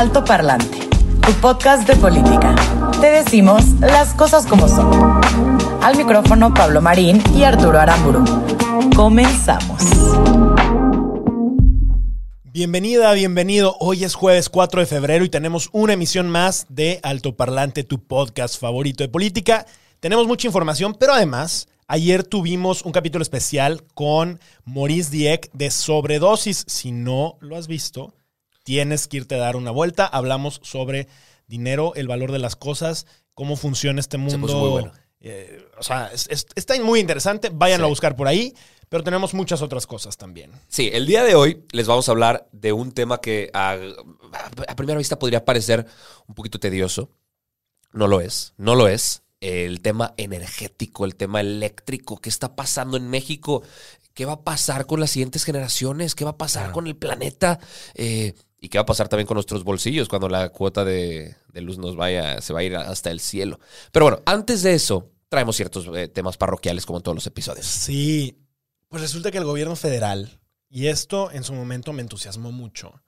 Alto Parlante, tu podcast de política. Te decimos las cosas como son. Al micrófono Pablo Marín y Arturo Aramburu. Comenzamos. Bienvenida, bienvenido. Hoy es jueves 4 de febrero y tenemos una emisión más de Alto Parlante, tu podcast favorito de política. Tenemos mucha información, pero además, ayer tuvimos un capítulo especial con Maurice Dieck de sobredosis. Si no lo has visto, tienes que irte a dar una vuelta. Hablamos sobre dinero, el valor de las cosas, cómo funciona este mundo. puso muy bueno. Eh, o sea, es- es- está muy interesante. Váyanlo Sí. a buscar por ahí, pero tenemos muchas otras cosas también. Sí, el día de hoy les vamos a hablar de un tema que a, a primera vista podría parecer un poquito tedioso. No lo es, no lo es. El tema energético, el tema eléctrico, ¿qué está pasando en México? ¿Qué va a pasar con las siguientes generaciones? ¿Qué va a pasar con el planeta? Eh, ¿Y qué va a pasar también con nuestros bolsillos cuando la cuota de, luz nos vaya, se va a ir hasta el cielo? Pero bueno, antes de eso, traemos ciertos eh, temas parroquiales como en todos los episodios. Sí, pues resulta que el gobierno federal, y esto en su momento me entusiasmó mucho,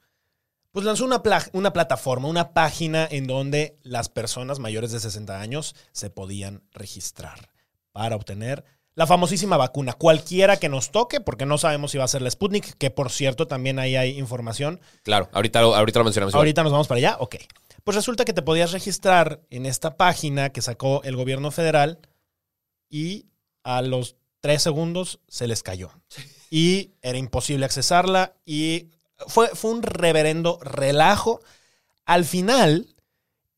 pues lanzó una, una plataforma, una página en donde las personas mayores de 60 años se podían registrar para obtener la famosísima vacuna, cualquiera que nos toque, porque no sabemos si va a ser la Sputnik, que por cierto también ahí hay información. Claro, ahorita, lo- ahorita lo mencionamos. igual. Ahorita nos vamos para allá, ok. Pues resulta que te podías registrar en esta página que sacó el gobierno federal y a los tres segundos se les cayó. Y era imposible accesarla y fue, fue un reverendo relajo. Al final,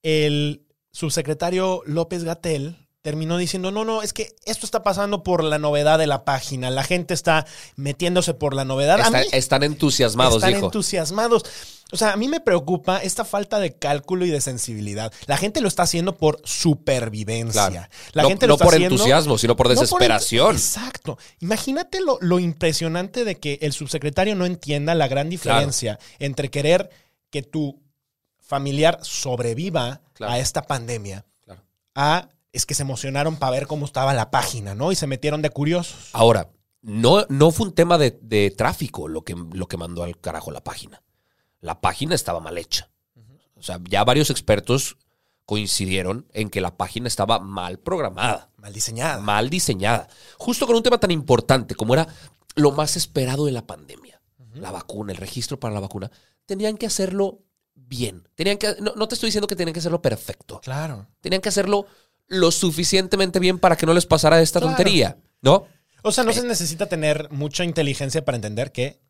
el subsecretario López Gatel terminó diciendo, no, no, es que esto está pasando por la novedad de la página. La gente está metiéndose por la novedad. A mí- están entusiasmados, están dijo. entusiasmados. O sea, a mí me preocupa esta falta de cálculo y de sensibilidad. La gente lo está haciendo por supervivencia. Claro. La no gente no lo está por haciendo- entusiasmo, sino por no desesperación. exacto. Imagínate lo, lo impresionante de que el subsecretario no entienda la gran diferencia entre querer que tu familiar sobreviva Claro. a esta pandemia Claro. a es que se emocionaron para ver cómo estaba la página, ¿no? Y se metieron de curiosos. Ahora, no, no fue un tema de, de tráfico lo que, lo que mandó al carajo la página. La página estaba mal hecha. O sea, ya varios expertos coincidieron en que la página estaba mal programada, Mal diseñada. mal diseñada. Justo con un tema tan importante como era lo más esperado de la pandemia, la vacuna, el registro para la vacuna, tenían que hacerlo bien. Tenían que, no, no te estoy diciendo que tenían que hacerlo perfecto. Claro. Tenían que hacerlo lo suficientemente bien para que no les pasara esta Claro. tontería, ¿no? O sea, no Eh. se necesita tener mucha inteligencia para entender que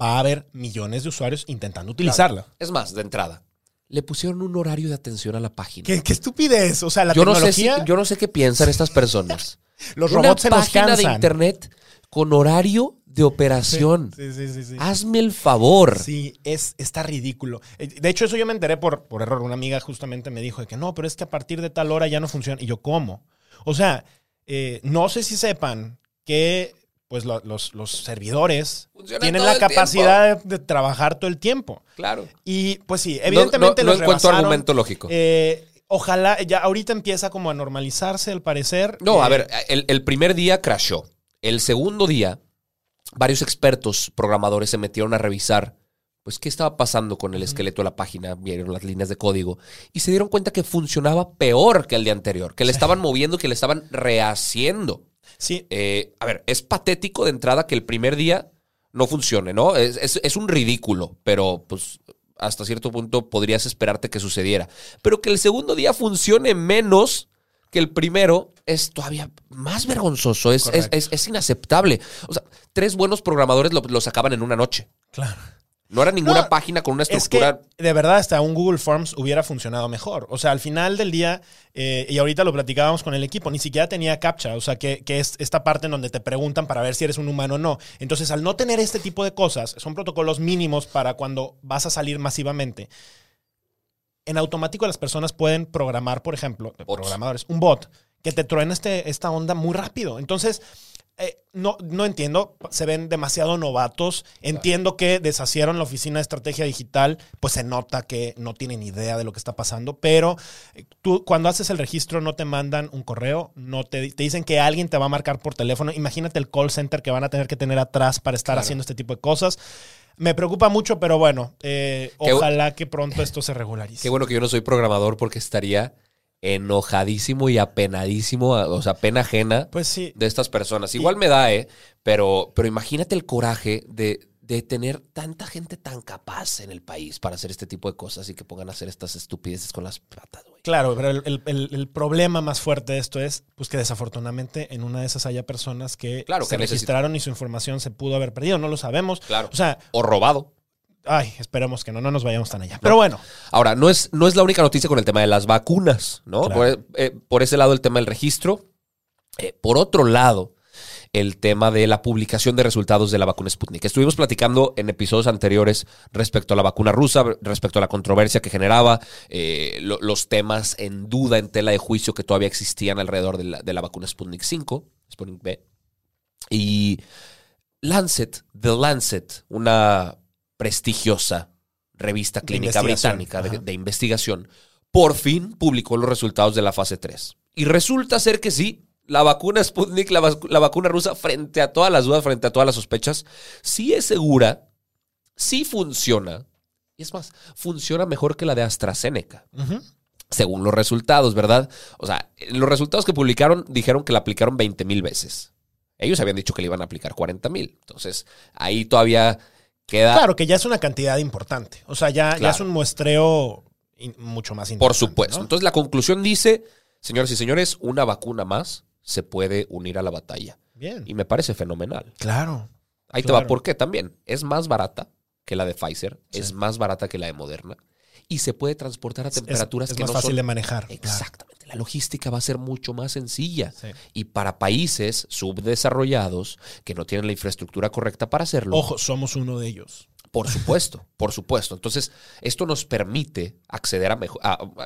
va a haber millones de usuarios intentando utilizarla. Es más, de entrada, le pusieron un horario de atención a la página. ¿Qué, qué estupidez. O sea, la yo no sé si, tecnología, yo no sé qué piensan estas personas. los Una robots se nos página de internet con horario de operación. Sí, sí, sí, sí. Hazme el favor. Sí, es, está ridículo. Eh, De hecho, eso yo me enteré por, por error. Una amiga justamente me dijo de que no, pero es que a partir de tal hora ya no funciona. Y yo, ¿cómo? O sea, eh, no sé si sepan que pues lo- los, los servidores Funcionan tienen la capacidad de, de trabajar todo el tiempo. Claro. Y pues sí, No- evidentemente no, no los encuentro rebasaron. argumento lógico. Eh, ojalá, ya ahorita empieza como a normalizarse al parecer. No, Eh, a ver, el, el primer día crashó. El segundo día, varios expertos programadores se metieron a revisar pues qué estaba pasando con el esqueleto de la página, vieron las líneas de código y se dieron cuenta que funcionaba peor que el día anterior, que le estaban moviendo, que le estaban rehaciendo. Sí, Eh, a ver, es patético de entrada que el primer día no funcione, ¿no? Es, es- es un ridículo, pero pues hasta cierto punto podrías esperarte que sucediera. Pero que el segundo día funcione menos que el primero es todavía más vergonzoso, es, es, es- es inaceptable. O sea, tres buenos programadores lo, lo sacaban en una noche. claro. No era ninguna No, página con una Es que, estructura. de verdad, hasta un Google Forms hubiera funcionado mejor. O sea, al final del día, eh, y ahorita lo platicábamos con el equipo, ni siquiera tenía captcha. O sea, que, que es esta parte en donde te preguntan para ver si eres un humano o no. Entonces, al no tener este tipo de cosas, son protocolos mínimos para cuando vas a salir masivamente. En automático las personas pueden programar, por ejemplo, Bots. programadores, un bot que te truene este, esta onda muy rápido. Entonces, eh, no, no entiendo, se ven demasiado novatos. Entiendo que deshacieron la oficina de estrategia digital, pues se nota que no tienen idea de lo que está pasando, pero eh, tú cuando haces el registro no te mandan un correo, no te, te dicen que alguien te va a marcar por teléfono. Imagínate el call center que van a tener que tener atrás para estar Claro. haciendo este tipo de cosas. Me preocupa mucho, pero bueno, eh, ojalá que pronto esto se regularice. Qué bueno que yo no soy programador porque estaría enojadísimo y apenadísimo, o sea, pena ajena Pues sí, de estas personas. Igual me da, ¿eh? Pero, pero imagínate el coraje de, de tener tanta gente tan capaz en el país para hacer este tipo de cosas y que pongan a hacer estas estupideces con las patas, güey. Claro, pero el, el- el- el problema más fuerte de esto es pues que desafortunadamente en una de esas haya personas que Claro, se que registraron y su información se pudo haber perdido, no lo sabemos. Claro. O sea, O robado. ay, esperemos que no, no nos vayamos tan allá. Pero bueno, Ahora, no es, no es la única noticia con el tema de las vacunas, ¿no? Claro. Por, eh, por ese lado, el tema del registro. Eh, por otro lado, el tema de la publicación de resultados de la vacuna Sputnik. Estuvimos platicando en episodios anteriores respecto a la vacuna rusa, respecto a la controversia que generaba, eh, lo- los temas en duda, en tela de juicio que todavía existían alrededor de la, de la vacuna Sputnik 5, Sputnik B. Y Lancet, The Lancet, una prestigiosa revista clínica británica de, de investigación, por fin publicó los resultados de la fase 3. Y resulta ser que sí, la vacuna Sputnik, la, vac- la vacuna rusa, frente a todas las dudas, frente a todas las sospechas, sí es segura, sí funciona. Y es más, funciona mejor que la de AstraZeneca según los resultados, ¿verdad? O sea, en los resultados que publicaron dijeron que la aplicaron 20 mil veces. Ellos habían dicho que le iban a aplicar 40 mil. Entonces, ahí todavía queda, claro que ya es una cantidad importante. O sea, ya, ya es un muestreo mucho más por importante. supuesto. ¿no? Entonces, la conclusión dice, señoras y señores, una vacuna más se puede unir a la batalla. Bien. Y me parece fenomenal. Claro. Ahí te va, ¿por qué? También es más barata que la de Pfizer, Sí. es más barata que la de Moderna y se puede transportar a Es- temperaturas es que más no fácil son de manejar. claro. Exactamente. La logística va a ser mucho más sencilla. Sí. Y para países subdesarrollados que no tienen la infraestructura correcta para hacerlo, Ojo, somos uno de ellos. por supuesto, por supuesto. Entonces, esto nos permite acceder a,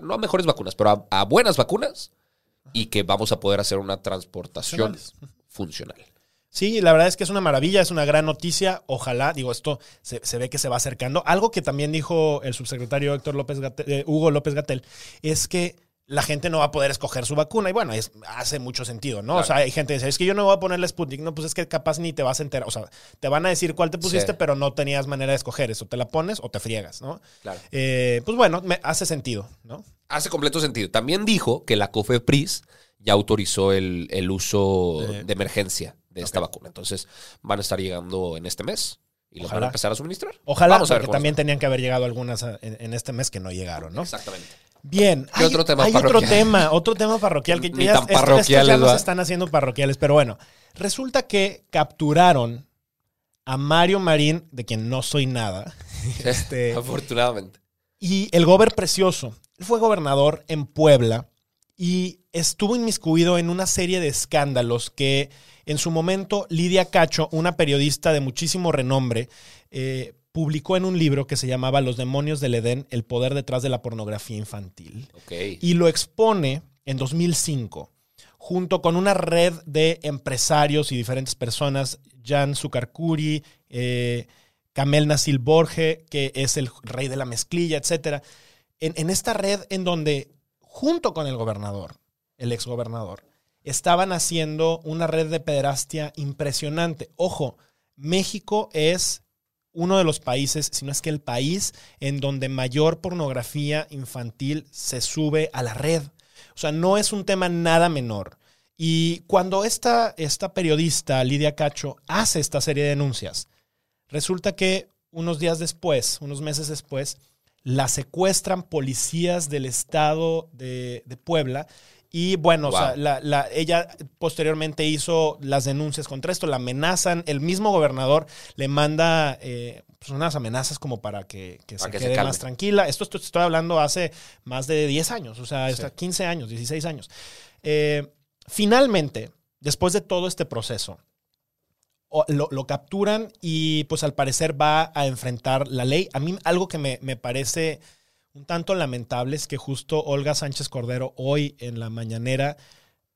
no a mejores vacunas, pero a, a buenas vacunas y que vamos a poder hacer una transportación funcional. Sí, la verdad es que es una maravilla, es una gran noticia. Ojalá, digo, esto se, se ve que se va acercando. Algo que también dijo el subsecretario Héctor López Gatel- eh, Hugo López Gatel es que la gente no va a poder escoger su vacuna. Y bueno, es, hace mucho sentido, ¿no? O sea, hay gente que dice, es que yo no voy a poner la Sputnik. No, pues es que capaz ni te vas a enterar. O sea, te van a decir cuál te pusiste, Sí. pero no tenías manera de escoger eso. Te la pones o te friegas, ¿no? Claro. Eh, pues bueno, me hace sentido, ¿no? Hace completo sentido. También dijo que la COFEPRIS ya autorizó el, el uso de emergencia de esta vacuna. Entonces, van a estar llegando en este mes y los van a empezar a suministrar. Ojalá, Vamos a ver porque también está. tenían que haber llegado algunas a- en, en este mes que no llegaron, ¿no? Exactamente. Bien. ¿Qué otro tema hay otro tema, otro tema parroquial que Ni ya, tan esto- parroquiales, ya nos están haciendo parroquiales, pero bueno, resulta que capturaron a Mario Marín, de quien no soy nada, este, Afortunadamente. y el gober precioso. Él fue gobernador en Puebla y estuvo inmiscuido en una serie de escándalos que en su momento Lidia Cacho, una periodista de muchísimo renombre, eh, publicó en un libro que se llamaba Los demonios del Edén, el poder detrás de la pornografía infantil y lo expone en 2005 junto con una red de empresarios y diferentes personas, Jan Sucarcuri, eh, Kamel Nasil Borge, que es el rey de la mezclilla, etc. En, en esta red en donde, junto con el gobernador, el exgobernador, estaban haciendo una red de pederastia impresionante. Ojo, México es uno de los países, si no es que el país, en donde mayor pornografía infantil se sube a la red. O sea, no es un tema nada menor. Y cuando esta, esta periodista, Lidia Cacho, hace esta serie de denuncias, resulta que unos días después, unos meses después, la secuestran policías del estado de, de Puebla. Y bueno, o sea, Wow. la- la- ella posteriormente hizo las denuncias contra esto, la amenazan, el mismo gobernador le manda eh, pues, unas amenazas como para que, que se que se quede más tranquila. Esto, esto estoy hablando hace más de 10 años, o sea, Sí. está 15 años, 16 años. Eh, finalmente, después de todo este proceso, lo, lo capturan y pues al parecer va a enfrentar la ley. A mí algo que me, me parece un tanto lamentable es que justo Olga Sánchez Cordero hoy en la mañanera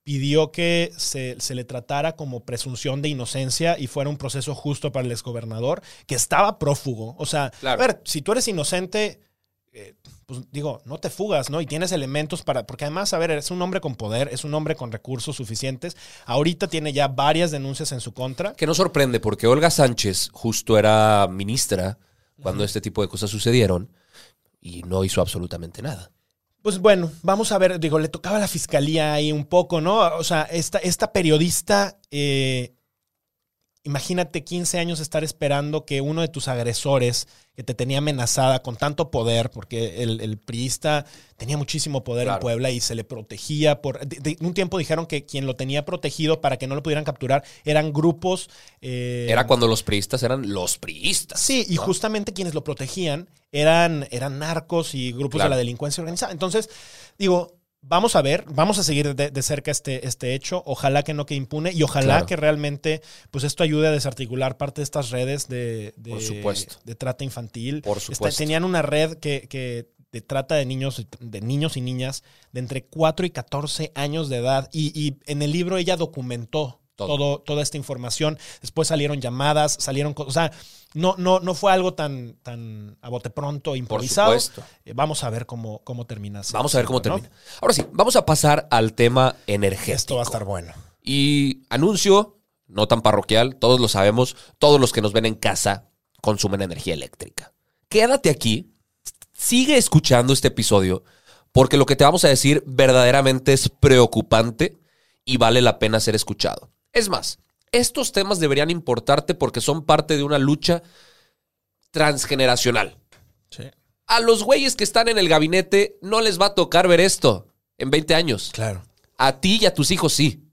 pidió que se, se le tratara como presunción de inocencia y fuera un proceso justo para el exgobernador, que estaba prófugo. O sea, Claro. a ver, si tú eres inocente, eh, pues digo, no te fugas, ¿no? Y tienes elementos para, porque además, a ver, es un hombre con poder, es un hombre con recursos suficientes. Ahorita tiene ya varias denuncias en su contra. Que no sorprende, porque Olga Sánchez justo era ministra cuando este tipo de cosas sucedieron y no hizo absolutamente nada. Pues bueno, vamos a ver, digo, le tocaba a la fiscalía ahí un poco, ¿no? O sea, esta, esta periodista, eh, imagínate 15 años estar esperando que uno de tus agresores, que te tenía amenazada con tanto poder, porque el, el priista tenía muchísimo poder Claro. en Puebla y se le protegía por... De, de- un tiempo dijeron que quien lo tenía protegido para que no lo pudieran capturar eran grupos... eh, Era cuando los priistas eran los priistas. Sí, y ¿no? justamente quienes lo protegían eran, eran narcos y grupos Claro. de la delincuencia organizada. Entonces, digo, vamos a ver, vamos a seguir de, de cerca este, este hecho. Ojalá que no quede impune y ojalá Claro. que realmente pues esto ayude a desarticular parte de estas redes de, de, Por supuesto. de trata infantil. Por Está- supuesto. tenían una red que, que de trata de niños, de niños y niñas de entre 4 y 14 años de edad. Y, y en el libro ella documentó Todo. todo, toda esta información. Después salieron llamadas, salieron cosas. O sea, no, no, no fue algo tan, tan a bote pronto, improvisado. supuesto. Eh, vamos a ver cómo, cómo termina. Vamos a ver cómo ¿no? termina. Ahora sí, vamos a pasar al tema energético. Esto va a estar bueno. Y anuncio, no tan parroquial, todos lo sabemos, todos los que nos ven en casa consumen energía eléctrica. Quédate aquí, sigue escuchando este episodio, porque lo que te vamos a decir verdaderamente es preocupante y vale la pena ser escuchado. Es más, estos temas deberían importarte porque son parte de una lucha transgeneracional. Sí. A los güeyes que están en el gabinete no les va a tocar ver esto en 20 años. Claro. A ti y a tus hijos sí.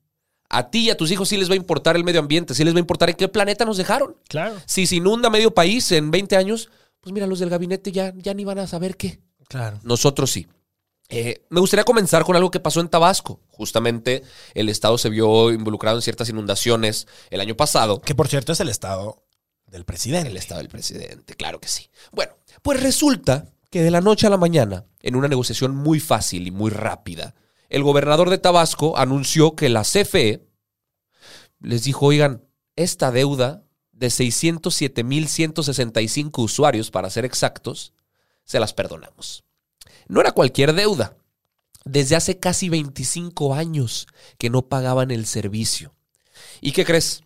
A ti y a tus hijos sí les va a importar el medio ambiente, sí les va a importar en qué planeta nos dejaron. Claro. Si se inunda medio país en 20 años, pues mira, los del gabinete ya, ya ni van a saber qué. Claro. Nosotros sí. Eh, me gustaría comenzar con algo que pasó en Tabasco. Justamente el Estado se vio involucrado en ciertas inundaciones el año pasado. Que por cierto es el estado del presidente. El Estado del presidente, claro que sí. Bueno, pues resulta que de la noche a la mañana, en una negociación muy fácil y muy rápida, el gobernador de Tabasco anunció que la CFE les dijo, oigan, esta deuda de 607.165 usuarios, para ser exactos, se las perdonamos. No era cualquier deuda. Desde hace casi 25 años que no pagaban el servicio. ¿Y qué crees?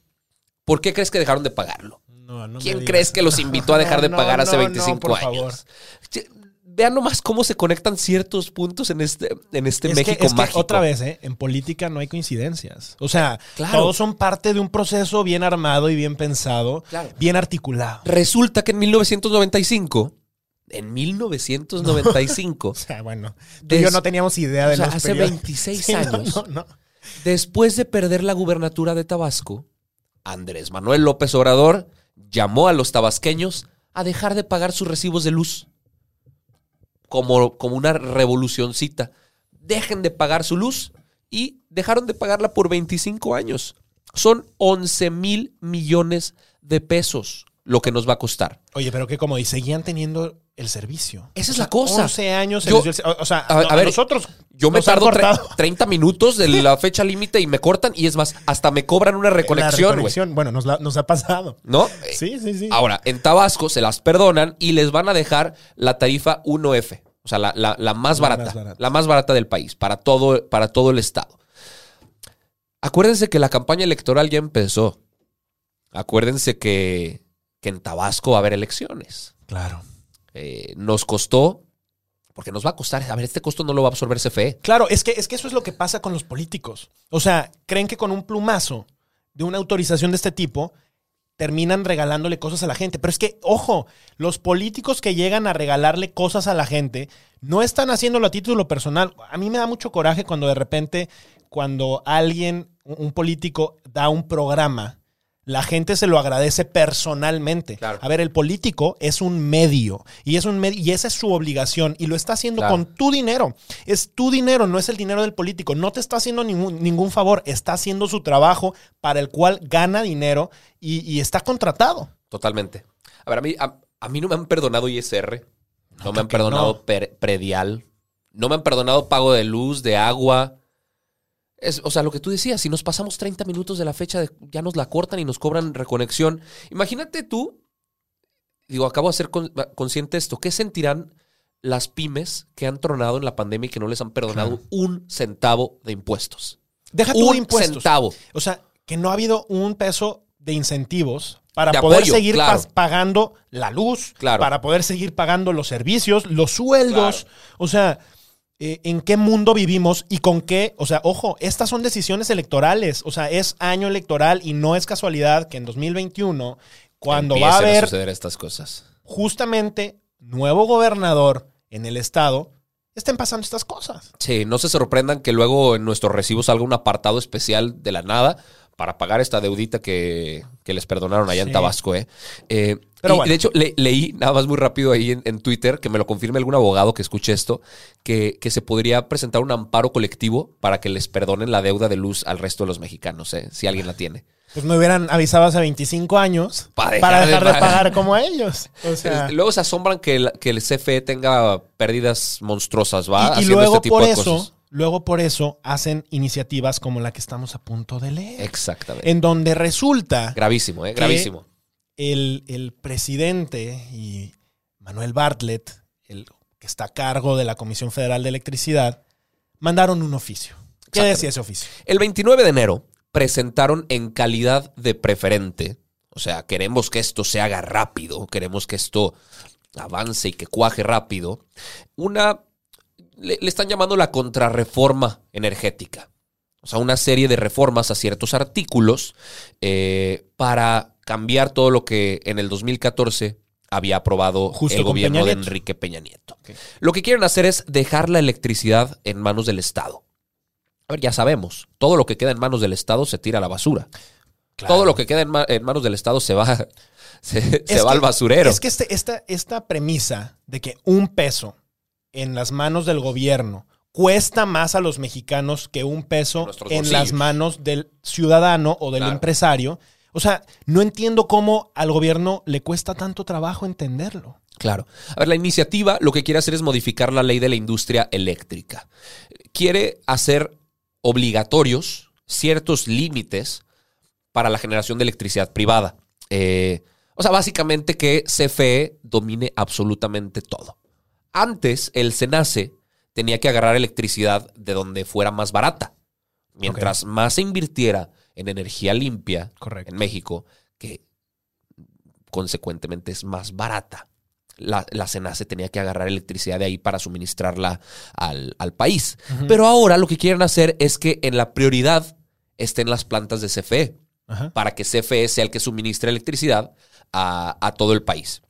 ¿Por qué crees que dejaron de pagarlo? No, no me ¿Quién crees que los invitó a dejar de No, pagar hace no, 25 por años? favor. Vean nomás cómo se conectan ciertos puntos en este, en este Es que- México que mágico. otra vez, ¿eh? en política no hay coincidencias. O sea, Claro. todos son parte de un proceso bien armado y bien pensado, Claro. bien articulado. Resulta que en 1995, en 1995, O sea, bueno, tú y yo no teníamos idea de o sea, los hace periodos. 26 Sí, no, años. no, no. después de perder la gubernatura de Tabasco, Andrés Manuel López Obrador llamó a los tabasqueños a dejar de pagar sus recibos de luz. Como, como una revolucioncita. Dejen de pagar su luz y dejaron de pagarla por 25 años. Son 11 mil millones de pesos lo que nos va a costar. Oye, pero que como dice, seguían teniendo el servicio. Esa es la cosa. 11 años. Yo- el o sea, a- ver, nosotros Yo me tardo tre- cortado 30 minutos de la fecha límite y me cortan y es más, hasta me cobran una la reconexión, reconexión. Bueno, nos, la- nos ha pasado. ¿No? Sí, sí, sí. Ahora, en Tabasco se las perdonan y les van a dejar la tarifa 1F, o sea, la, la- la más La barata, más barata. la más barata del país, para todo, para todo el estado. Acuérdense que la campaña electoral ya empezó. Acuérdense que, que en Tabasco va a haber elecciones. Claro. Eh, nos costó, porque nos va a costar, a ver, este costo no lo va a absorber CFE. Claro, es que, es que eso es lo que pasa con los políticos. O sea, creen que con un plumazo de una autorización de este tipo terminan regalándole cosas a la gente. Pero es que, ojo, los políticos que llegan a regalarle cosas a la gente no están haciéndolo a título personal. A mí me da mucho coraje cuando de repente, cuando alguien, un político, da un programa la gente se lo agradece personalmente. Claro. A ver, el político es un medio y es un medio y esa es su obligación y lo está haciendo Claro. con tu dinero. Es tu dinero, no es el dinero del político. No te está haciendo ningún, ningún favor, está haciendo su trabajo para el cual gana dinero y, y está contratado. Totalmente. A ver, a mí, a, a mí no me han perdonado ISR. No, me han perdonado no. per- predial. No me han perdonado pago de luz, de agua. Es, o sea, lo que tú decías, si nos pasamos 30 minutos de la fecha, de- ya nos la cortan y nos cobran reconexión. Imagínate tú, digo, acabo de ser con- consciente de esto, ¿qué sentirán las pymes que han tronado en la pandemia y que no les han perdonado un centavo de impuestos? Deja un impuestos. centavo. O sea, que no ha habido un peso de incentivos para De poder apoyo, seguir claro. pagando la luz, Claro. para poder seguir pagando los servicios, los sueldos. O sea, eh, ¿en qué mundo vivimos y con qué? O sea, ojo, estas son decisiones electorales. O sea, es año electoral y no es casualidad que en 2021, cuando va a Empiecen haber suceder estas cosas. justamente nuevo gobernador en el estado, estén pasando estas cosas. Sí, no se sorprendan que luego en nuestros recibos salga un apartado especial de la nada para pagar esta deudita que, que les perdonaron allá en. Tabasco. ¿eh? Eh, Pero y bueno. De hecho, le- leí nada más muy rápido ahí en, en Twitter, que me lo confirme algún abogado que escuche esto, que, que se podría presentar un amparo colectivo para que les perdonen la deuda de luz al resto de los mexicanos, ¿eh? si alguien la tiene. Pues me hubieran avisado hace 25 años dejar para de dejar de, pagar. pagar como ellos. O sea, Luego se asombran que el, que el CFE tenga pérdidas monstruosas, ¿va? y, luego este tipo por de eso, cosas. Luego por eso hacen iniciativas como la que estamos a punto de leer, Exactamente. en donde resulta Gravísimo, ¿eh? Gravísimo. el, el presidente y Manuel Bartlett, el que está a cargo de la Comisión Federal de Electricidad, mandaron un oficio. ¿Qué decía ese oficio? El 29 de enero presentaron en calidad de preferente, o sea, queremos que esto se haga rápido, queremos que esto avance y que cuaje rápido, una, le, le están llamando la contrarreforma energética. O sea, una serie de reformas a ciertos artículos eh, para cambiar todo lo que en el 2014 había aprobado Justo el gobierno de. Enrique Peña Nieto. Lo que quieren hacer es dejar la electricidad en manos del Estado. A ver, ya sabemos, todo lo que queda en manos del Estado se tira a la basura. Todo lo que queda en, ma- en manos del Estado se va, se, va que- al basurero. Es que este- esta, esta premisa de que un peso en las manos del gobierno cuesta más a los mexicanos que un peso En las manos del ciudadano o del Claro. empresario. O sea, no entiendo cómo al gobierno le cuesta tanto trabajo entenderlo. Claro. A ver, la iniciativa lo que quiere hacer es modificar la ley de la industria eléctrica. Quiere hacer obligatorios ciertos límites para la generación de electricidad privada. Eh, o sea, básicamente que CFE domine absolutamente todo. Antes, el SENACE tenía que agarrar electricidad de donde fuera más barata. Mientras más se invirtiera en energía limpia Correcto. en México, que consecuentemente es más barata. La, la SENACE tenía que agarrar electricidad de ahí para suministrarla al, al país. Pero ahora lo que quieren hacer es que en la prioridad estén las plantas de CFE, para que CFE sea el que suministre electricidad a, a todo el país.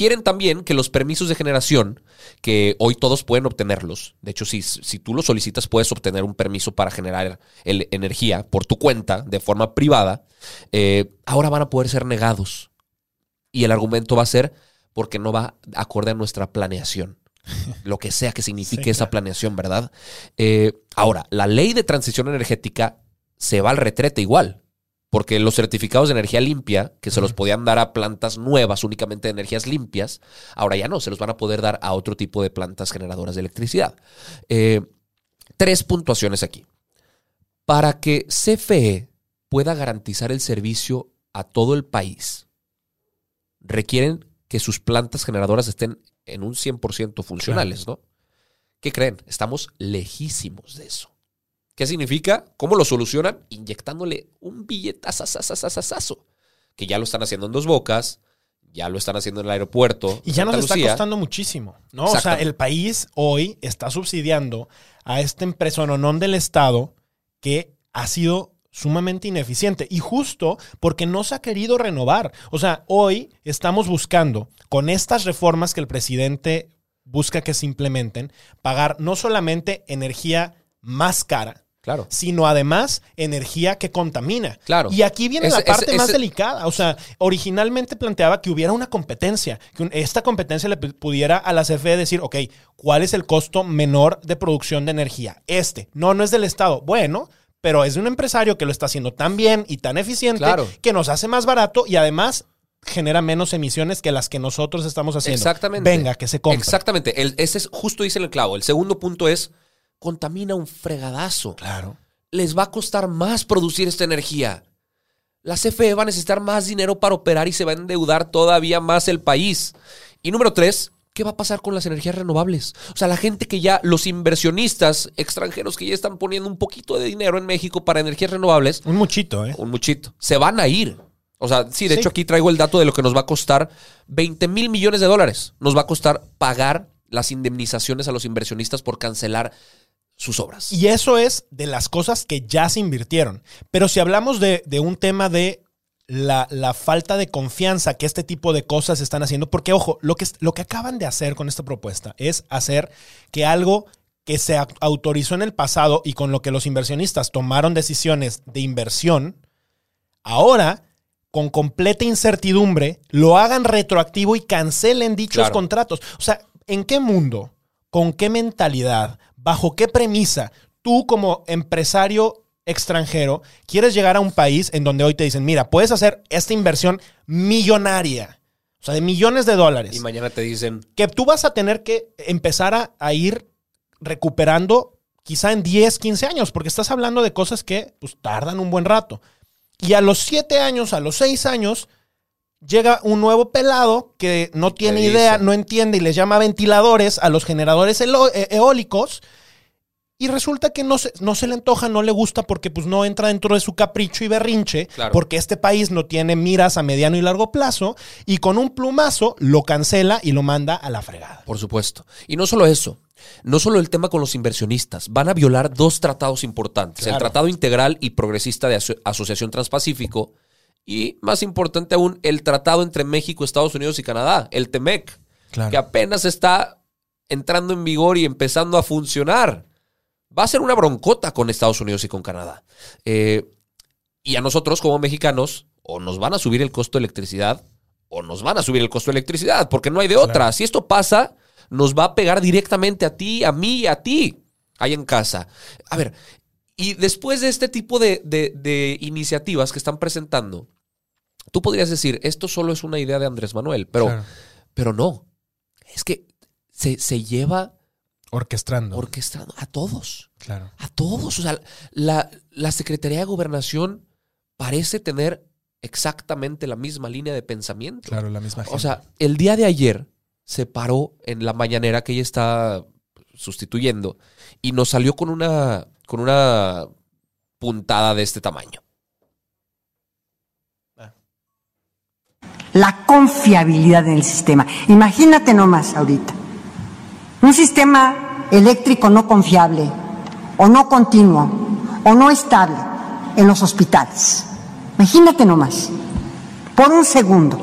Quieren también que los permisos de generación, que hoy todos pueden obtenerlos, de hecho, si, si tú lo solicitas, puedes obtener un permiso para generar el- energía por tu cuenta de forma privada, eh, ahora van a poder ser negados. Y el argumento va a ser porque no va acorde a nuestra planeación. Lo que sea que signifique Sí, esa claro. planeación, ¿verdad? Eh, ahora, la ley de transición energética se va al retrete igual. Porque los certificados de energía limpia, que se los podían dar a plantas nuevas únicamente de energías limpias, ahora ya no, se los van a poder dar a otro tipo de plantas generadoras de electricidad. Eh, tres puntuaciones aquí. Para que CFE pueda garantizar el servicio a todo el país, requieren que sus plantas generadoras estén en un 100% funcionales, ¿no? ¿Qué creen? Estamos lejísimos de eso. ¿Qué significa? ¿Cómo lo solucionan? Inyectándole un billetazo, que ya lo están haciendo en dos bocas, ya lo están haciendo en el aeropuerto. Y ya Santa nos está Lucía. costando muchísimo, ¿no? O sea, el país hoy está subsidiando a este empresononón del Estado que ha sido sumamente ineficiente y justo porque no se ha querido renovar. O sea, hoy estamos buscando, con estas reformas que el presidente busca que se implementen, pagar no solamente energía más cara, Claro. sino además energía que contamina. Claro. Y aquí viene la parte más delicada. O sea, originalmente planteaba que hubiera una competencia, que un- esta competencia le pu- pudiera a la CFE decir, ok, ¿cuál es el costo menor de producción de energía? Este. No, no es del Estado. Bueno, pero es de un empresario que lo está haciendo tan bien y tan eficiente Claro. que nos hace más barato y además genera menos emisiones que las que nosotros estamos haciendo. Exactamente. Venga, que se compre. Exactamente. El- ese es, justo dice el clavo. El segundo punto es, contamina un fregadazo. Claro. Les va a costar más producir esta energía. La CFE va a necesitar más dinero para operar y se va a endeudar todavía más el país. Y número tres, ¿qué va a pasar con las energías renovables? O sea, la gente que ya, los inversionistas extranjeros que ya están poniendo un poquito de dinero en México para energías renovables, Un muchito, ¿eh? un muchito, se van a ir. O sea, sí, de Sí. hecho aquí traigo el dato de lo que nos va a costar 20 mil millones de dólares. Nos va a costar pagar las indemnizaciones a los inversionistas por cancelar sus obras. Y eso es de las cosas que ya se invirtieron. Pero si hablamos de, de un tema de la, la falta de confianza que este tipo de cosas están haciendo, porque ojo, lo que, lo que acaban de hacer con esta propuesta es hacer que algo que se au- autorizó en el pasado y con lo que los inversionistas tomaron decisiones de inversión, ahora, con completa incertidumbre, lo hagan retroactivo y cancelen dichos Claro. contratos. O sea, ¿en qué mundo, con qué mentalidad, bajo qué premisa tú como empresario extranjero quieres llegar a un país en donde hoy te dicen, mira, puedes hacer esta inversión millonaria, o sea, de millones de dólares? Y mañana te dicen, que tú vas a tener que empezar a, a ir recuperando quizá en 10, 15 años, porque estás hablando de cosas que pues, tardan un buen rato. Y a los 7 años, a los 6 años, llega un nuevo pelado que no tiene idea, no entiende y les llama ventiladores a los generadores elo- e- eólicos. Y resulta que no se, no se le antoja, no le gusta porque pues no entra dentro de su capricho y berrinche, Claro. porque este país no tiene miras a mediano y largo plazo, y con un plumazo lo cancela y lo manda a la fregada. por supuesto. Y no solo eso, no solo el tema con los inversionistas, van a violar dos tratados importantes, el. Tratado Integral y Progresista de Aso- Asociación Transpacífico y, más importante aún, el Tratado entre México, Estados Unidos y Canadá, el TEMEC, que apenas está entrando en vigor y empezando a funcionar. Va a ser una broncota con Estados Unidos y con Canadá. Eh, y a nosotros como mexicanos, o nos van a subir el costo de electricidad, o nos van a subir el costo de electricidad, porque no hay de otra. Si esto pasa, nos va a pegar directamente a ti, a mí y a ti, ahí en casa. A ver, y después de este tipo de, de- de iniciativas que están presentando, tú podrías decir, esto solo es una idea de Andrés Manuel, pero, Claro. pero no. Es que se, se lleva Orquestando. orquestando a todos. claro. A todos. O sea, la, la Secretaría de Gobernación parece tener exactamente la misma línea de pensamiento. Claro, la misma O sea, el día de ayer se paró en la mañanera que ella está sustituyendo y nos salió con una, con una puntada de este tamaño. la confiabilidad en el sistema. Imagínate nomás ahorita, un sistema eléctrico no confiable o no continuo o no estable en los hospitales. Imagínate nomás, por un segundo,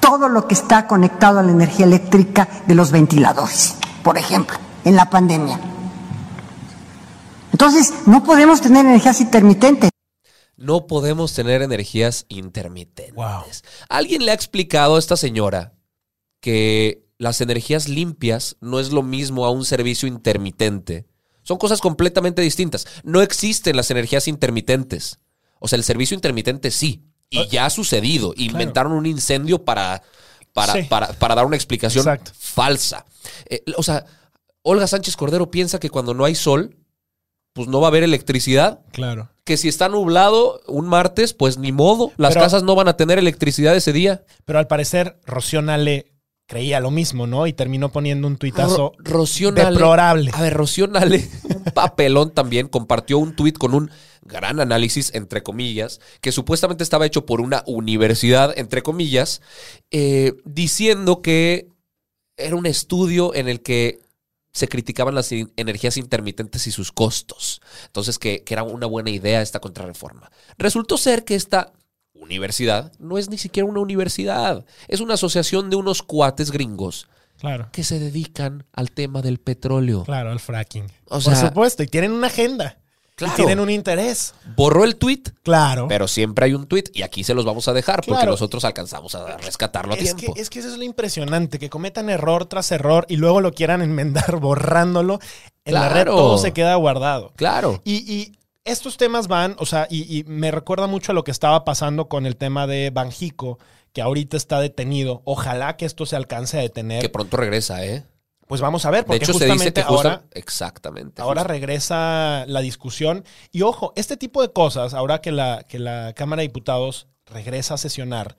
todo lo que está conectado a la energía eléctrica de los ventiladores, por ejemplo, en la pandemia. Entonces, no podemos tener energías intermitentes. No podemos tener energías intermitentes. Wow. ¿Alguien le ha explicado a esta señora que las energías limpias no es lo mismo a un servicio intermitente? Son cosas completamente distintas. No existen las energías intermitentes. O sea, el servicio intermitente sí. Y ya ha sucedido. Inventaron un incendio para, para, Sí. para, para dar una explicación Exacto. falsa. Eh, o sea, Olga Sánchez Cordero piensa que cuando no hay sol, pues no va a haber electricidad Claro. que si está nublado un martes, pues ni modo. Las Pero- casas no van a tener electricidad ese día. Pero al parecer, Rocío Nale creía lo mismo, ¿no? Y terminó poniendo un tuitazo Ro- deplorable. A ver, Rocío Nale, un papelón también, compartió un tuit con un gran análisis, entre comillas, que supuestamente estaba hecho por una universidad, entre comillas, eh, diciendo que era un estudio en el que se criticaban las energías intermitentes y sus costos. Entonces, que, que era una buena idea esta contrarreforma. Resultó ser que esta universidad no es ni siquiera una universidad, es una asociación de unos cuates gringos Claro. que se dedican al tema del petróleo. Claro, el fracking. O Por supuesto, y tienen una agenda. Claro. Y tienen un interés. Borró el tweet, Claro. pero siempre hay un tweet y aquí se los vamos a dejar porque Claro. nosotros alcanzamos a rescatarlo a es tiempo. que, es que eso es lo impresionante, que cometan error tras error y luego lo quieran enmendar borrándolo. En la red todo se queda guardado. Claro. Y, y estos temas van, o sea, y, y me recuerda mucho a lo que estaba pasando con el tema de Banjico, que ahorita está detenido. Ojalá que esto se alcance a detener. Que pronto regresa, ¿eh? Pues vamos a ver, De porque hecho, se dice justamente que ahora, Exactamente. ahora regresa la discusión. Y ojo, este tipo de cosas, ahora que la, que la Cámara de Diputados regresa a sesionar,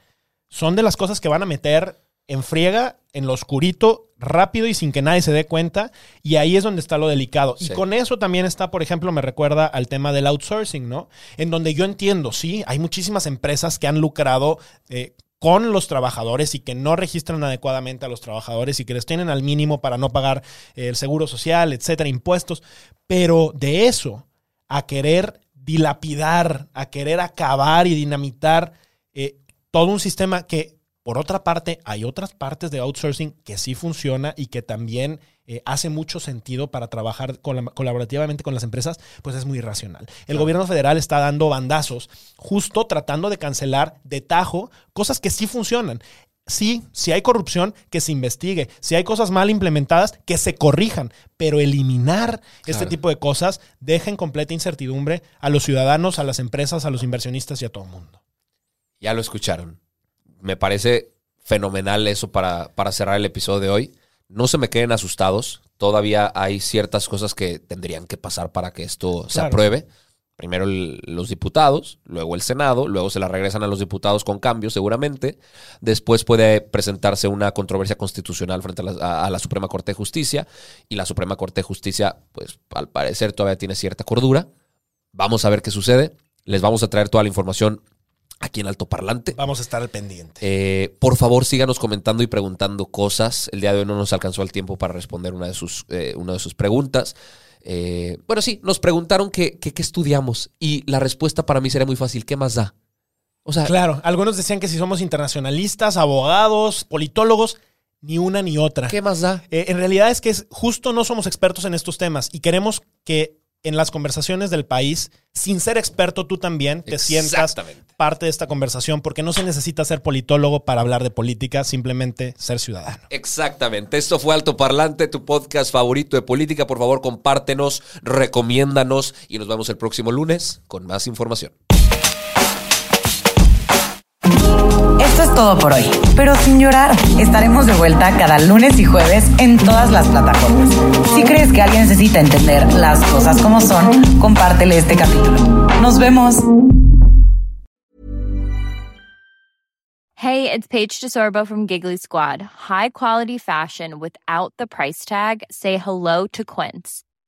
son de las cosas que van a meter en friega, en lo oscurito, rápido y sin que nadie se dé cuenta. Y ahí es donde está lo delicado. Y con eso también está, por ejemplo, me recuerda al tema del outsourcing, ¿no? En donde yo entiendo, sí, hay muchísimas empresas que han lucrado. eh, con los trabajadores y que no registran adecuadamente a los trabajadores y que les tienen al mínimo para no pagar el seguro social, etcétera, impuestos. Pero de eso a querer dilapidar, a querer acabar y dinamitar eh, todo un sistema que, por otra parte, hay otras partes de outsourcing que sí funciona y que también eh, hace mucho sentido para trabajar colab- colaborativamente con las empresas, pues es muy irracional. El gobierno federal está dando bandazos, justo tratando de cancelar de tajo cosas que sí funcionan. Sí, si hay corrupción, que se investigue. Si hay cosas mal implementadas, que se corrijan. Pero eliminar este Claro. tipo de cosas deja en completa incertidumbre a los ciudadanos, a las empresas, a los inversionistas y a todo el mundo. Ya lo escucharon. Me parece fenomenal eso para, para cerrar el episodio de hoy. No se me queden asustados. Todavía hay ciertas cosas que tendrían que pasar para que esto se apruebe. Primero el- los diputados, luego el Senado, luego se la regresan a los diputados con cambios seguramente. Después puede presentarse una controversia constitucional frente a la, a- a la Suprema Corte de Justicia y la Suprema Corte de Justicia, pues al parecer todavía tiene cierta cordura. Vamos a ver qué sucede. Les vamos a traer toda la información aquí en Alto Parlante. Vamos a estar al pendiente. Eh, por favor, síganos comentando y preguntando cosas. El día de hoy no nos alcanzó el tiempo para responder una de sus, eh, una de sus preguntas. Eh, bueno, sí, nos preguntaron qué estudiamos y la respuesta para mí sería muy fácil. ¿Qué más da? O sea, Claro, algunos decían que si somos internacionalistas, abogados, politólogos, ni una ni otra. ¿qué más da? En realidad es que es, justo no somos expertos en estos temas y queremos que en las conversaciones del país, sin ser experto tú también, te sientas parte de esta conversación, porque no se necesita ser politólogo para hablar de política, simplemente ser ciudadano. Exactamente. Esto fue Alto Parlante, tu podcast favorito de política. Por favor, compártenos, recomiéndanos y nos vemos el próximo lunes con más información. Todo por hoy, pero sin llorar. Estaremos de vuelta cada lunes y jueves en todas las plataformas. Si crees que alguien necesita entender las cosas como son, compártele este capítulo. Nos vemos. Hey, it's Paige DeSorbo from Giggly Squad. High quality fashion without the price tag. Say hello to Quince.